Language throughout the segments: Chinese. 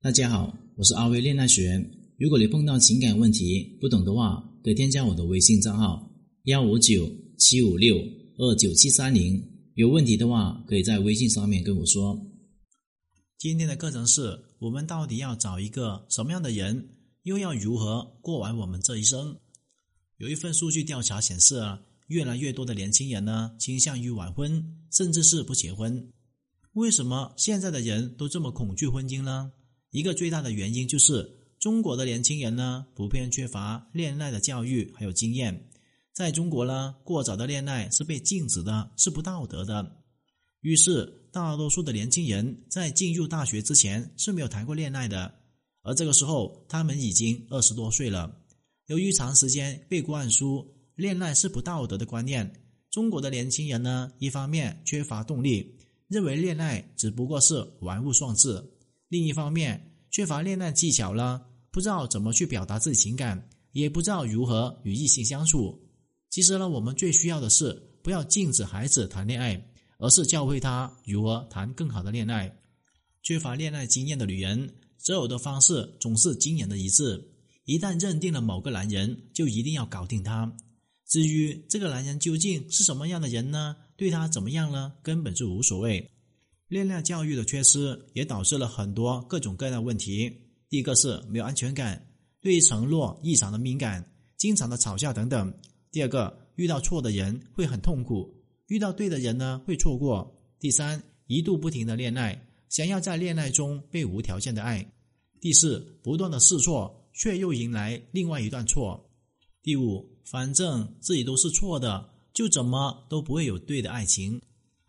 大家好，我是阿威恋爱学。如果你碰到情感问题不懂的话，可以添加我的微信账号幺五九七五六二九七三零。有问题的话，可以在微信上面跟我说。今天的课程是我们到底要找一个什么样的人，又要如何过完我们这一生？有一份数据调查显示啊，越来越多的年轻人呢倾向于晚婚，甚至是不结婚。为什么现在的人都这么恐惧婚姻呢？一个最大的原因就是中国的年轻人呢普遍缺乏恋爱的教育还有经验。在中国呢，过早的恋爱是被禁止的，是不道德的。于是，大多数的年轻人在进入大学之前是没有谈过恋爱的。而这个时候，他们已经二十多岁了。由于长时间被灌输恋爱是不道德的观念，中国的年轻人呢，一方面缺乏动力，认为恋爱只不过是玩物丧志；另一方面，缺乏恋爱技巧了，不知道怎么去表达自己情感，也不知道如何与异性相处。其实呢，我们最需要的是不要禁止孩子谈恋爱，而是教会他如何谈更好的恋爱。缺乏恋爱经验的女人，择偶的方式总是惊人的一致。一旦认定了某个男人，就一定要搞定他。至于这个男人究竟是什么样的人呢？对他怎么样呢？根本就无所谓。恋爱教育的缺失也导致了很多各种各样的问题。第一个是没有安全感，对于承诺异常的敏感，经常的吵架等等。第二个，遇到错的人会很痛苦，遇到对的人呢会错过。第三，一度不停的恋爱，想要在恋爱中被无条件的爱。第四，不断的试错，却又迎来另外一段错。第五，反正自己都是错的，就怎么都不会有对的爱情。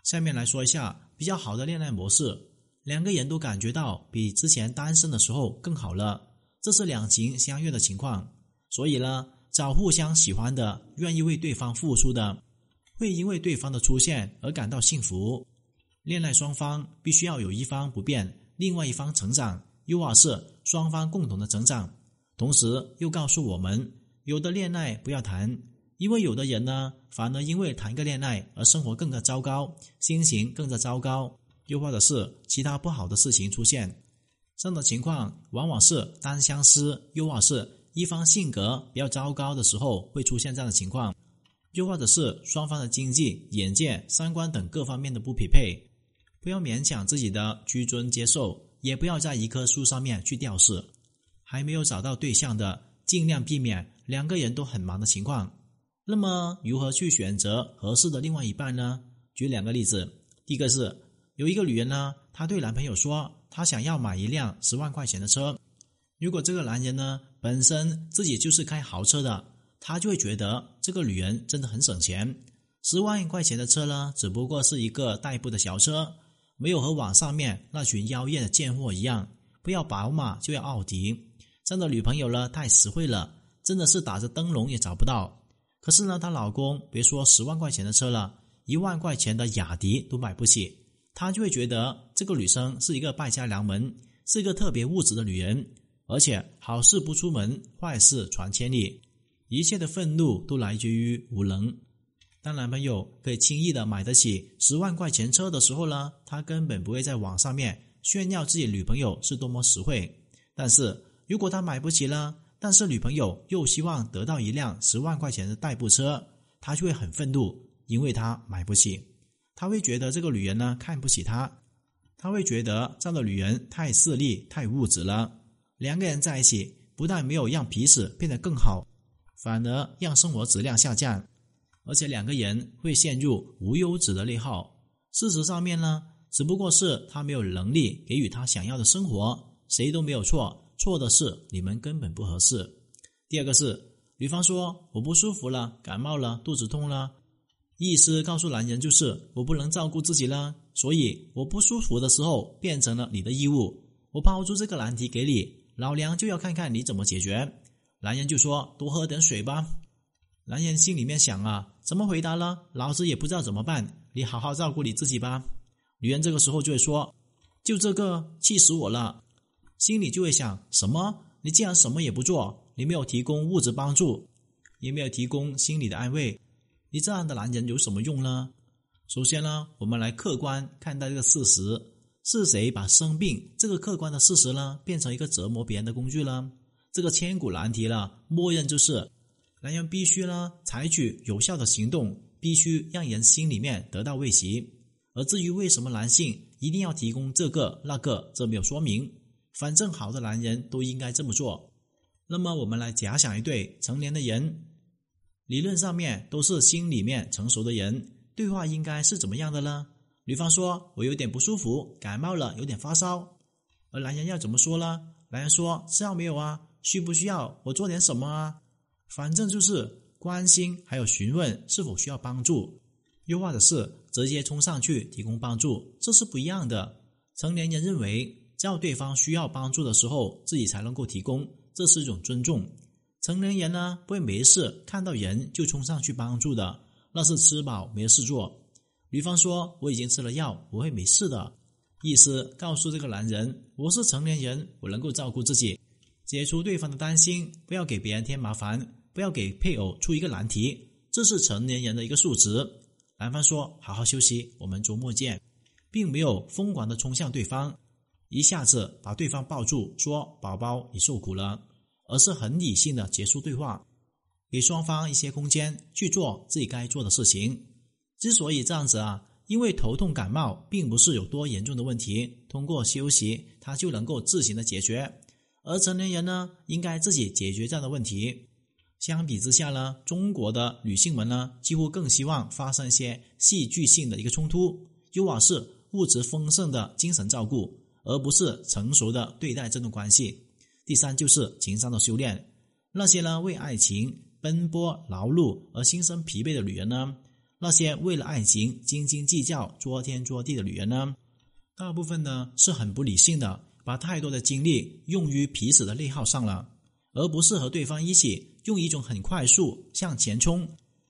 下面来说一下比较好的恋爱模式，两个人都感觉到比之前单身的时候更好了，这是两情相悦的情况。所以呢。找互相喜欢的、愿意为对方付出的，会因为对方的出现而感到幸福。恋爱双方必须要有一方不变，另外一方成长，又或是双方共同的成长。同时又告诉我们，有的恋爱不要谈，因为有的人呢，反而因为谈个恋爱而生活更加糟糕，心情更加糟糕，又或者是其他不好的事情出现。这样的情况往往是单相思，又或是。一方性格比较糟糕的时候，会出现这样的情况；又或者是双方的经济、眼界、三观等各方面的不匹配。不要勉强自己的屈尊接受，也不要在一棵树上面去吊死。还没有找到对象的，尽量避免两个人都很忙的情况。那么，如何去选择合适的另外一半呢？举两个例子。第一个是有一个女人呢，她对男朋友说，她想要买一辆十万块钱的车。如果这个男人呢本身自己就是开豪车的，他就会觉得这个女人真的很省钱。十万块钱的车呢，只不过是一个代步的小车，没有和网上面那群妖艳的贱货一样，不要宝马就要奥迪。这样的女朋友呢太实惠了，真的是打着灯笼也找不到。可是呢，她老公别说十万块钱的车了，一万块钱的雅迪都买不起，他就会觉得这个女生是一个败家娘们，是一个特别物质的女人。而且好事不出门，坏事传千里。一切的愤怒都来自于无能。当男朋友可以轻易的买得起十万块钱车的时候呢，他根本不会在网上面炫耀自己女朋友是多么实惠。但是如果他买不起了，但是女朋友又希望得到一辆十万块钱的代步车，他就会很愤怒，因为他买不起。他会觉得这个女人呢看不起他，他会觉得这样的女人太势利、太物质了。两个人在一起，不但没有让彼此变得更好，反而让生活质量下降，而且两个人会陷入无休止的内耗。事实上面呢，只不过是他没有能力给予他想要的生活，谁都没有错，错的是你们根本不合适。第二个是，女方说我不舒服了，感冒了，肚子痛了，意思告诉男人就是我不能照顾自己了，所以我不舒服的时候变成了你的义务，我抛出这个难题给你。老娘就要看看你怎么解决。男人就说：“多喝点水吧。”男人心里面想啊，怎么回答呢？老子也不知道怎么办。你好好照顾你自己吧。女人这个时候就会说：“就这个，气死我了。”心里就会想：什么？你竟然什么也不做？你没有提供物质帮助，也没有提供心理的安慰，你这样的男人有什么用呢？首先呢，我们来客观看待这个事实。是谁把生病这个客观的事实呢，变成一个折磨别人的工具呢？这个千古难题了。默认就是男人必须呢采取有效的行动，必须让人心里面得到慰藉。而至于为什么男性一定要提供这个那个，这没有说明。反正好的男人都应该这么做。那么我们来假想一对成年的人，理论上面都是心里面成熟的人，对话应该是怎么样的呢？女方说：“我有点不舒服，感冒了，有点发烧。”而男人要怎么说呢？男人说：“吃药没有啊？需不需要我做点什么啊？”反正就是关心，还有询问是否需要帮助，又或者是直接冲上去提供帮助，这是不一样的。成年人认为，只要对方需要帮助的时候，自己才能够提供，这是一种尊重。成年人呢，不会没事看到人就冲上去帮助的，那是吃饱没事做。女方说：“我已经吃了药，我会没事的。”意思告诉这个男人：“我是成年人，我能够照顾自己。”解除对方的担心，不要给别人添麻烦，不要给配偶出一个难题，这是成年人的一个素质。男方说：“好好休息，我们周末见。”并没有疯狂的冲向对方，一下子把对方抱住，说：“宝宝，你受苦了。”而是很理性的结束对话，给双方一些空间去做自己该做的事情。之所以这样子啊，因为头痛感冒并不是有多严重的问题，通过休息它就能够自行的解决。而成年人呢，应该自己解决这样的问题。相比之下呢，中国的女性们呢，几乎更希望发生一些戏剧性的一个冲突，又或是物质丰盛的精神照顾，而不是成熟的对待这段关系。第三就是情商的修炼，那些呢为爱情奔波劳碌而心生疲惫的女人呢？那些为了爱情斤斤计较、作天作地的女人呢？大部分呢是很不理性的，把太多的精力用于彼此的内耗上了，而不是和对方一起用一种很快速向前冲，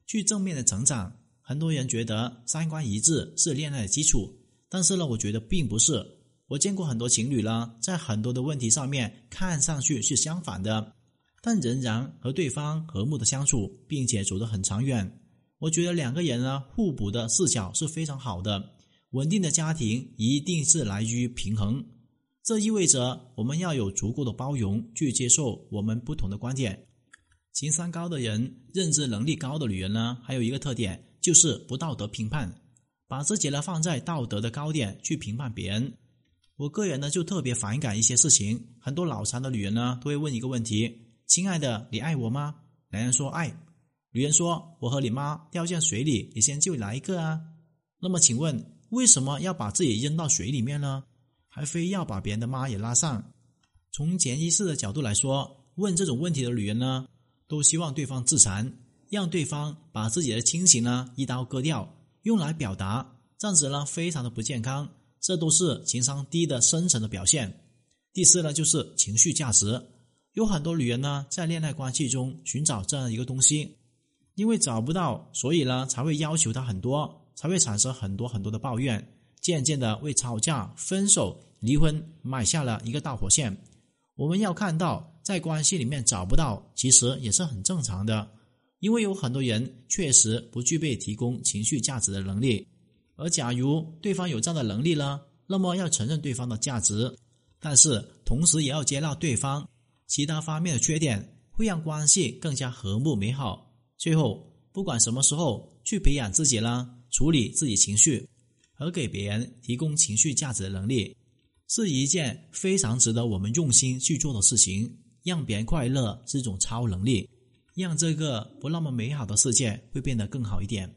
去正面的成长。很多人觉得三观一致是恋爱的基础，但是呢，我觉得并不是。我见过很多情侣呢，在很多的问题上面看上去是相反的，但仍然和对方和睦的相处，并且走得很长远。我觉得两个人呢互补的视角是非常好的，稳定的家庭一定是来于平衡。这意味着我们要有足够的包容，去接受我们不同的观点。情商高的人、认知能力高的女人呢，还有一个特点就是不道德评判，把自己呢放在道德的高点去评判别人。我个人呢就特别反感一些事情，很多脑残的女人呢都会问一个问题：“亲爱的，你爱我吗？”男人说爱。女人说：“我和你妈掉进水里，你先救哪一个啊？”那么请问，为什么要把自己扔到水里面呢？还非要把别人的妈也拉上？从潜意识的角度来说，问这种问题的女人呢，都希望对方自残，让对方把自己的亲情呢一刀割掉，用来表达，这样子呢非常的不健康，这都是情商低的深层的表现。第四呢，就是情绪价值，有很多女人呢在恋爱关系中寻找这样一个东西。因为找不到，所以呢才会要求他很多，才会产生很多很多的抱怨，渐渐的为吵架、分手、离婚埋下了一个导火线。我们要看到，在关系里面找不到，其实也是很正常的，因为有很多人确实不具备提供情绪价值的能力。而假如对方有这样的能力呢，那么要承认对方的价值，但是同时也要接纳对方其他方面的缺点，会让关系更加和睦美好。最后，不管什么时候去培养自己啦，处理自己情绪和给别人提供情绪价值的能力，是一件非常值得我们用心去做的事情。让别人快乐是一种超能力，让这个不那么美好的世界会变得更好一点。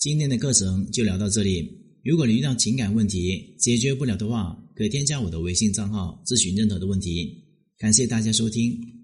今天的课程就聊到这里。如果你遇到情感问题解决不了的话，可添加我的微信账号咨询任何的问题。感谢大家收听。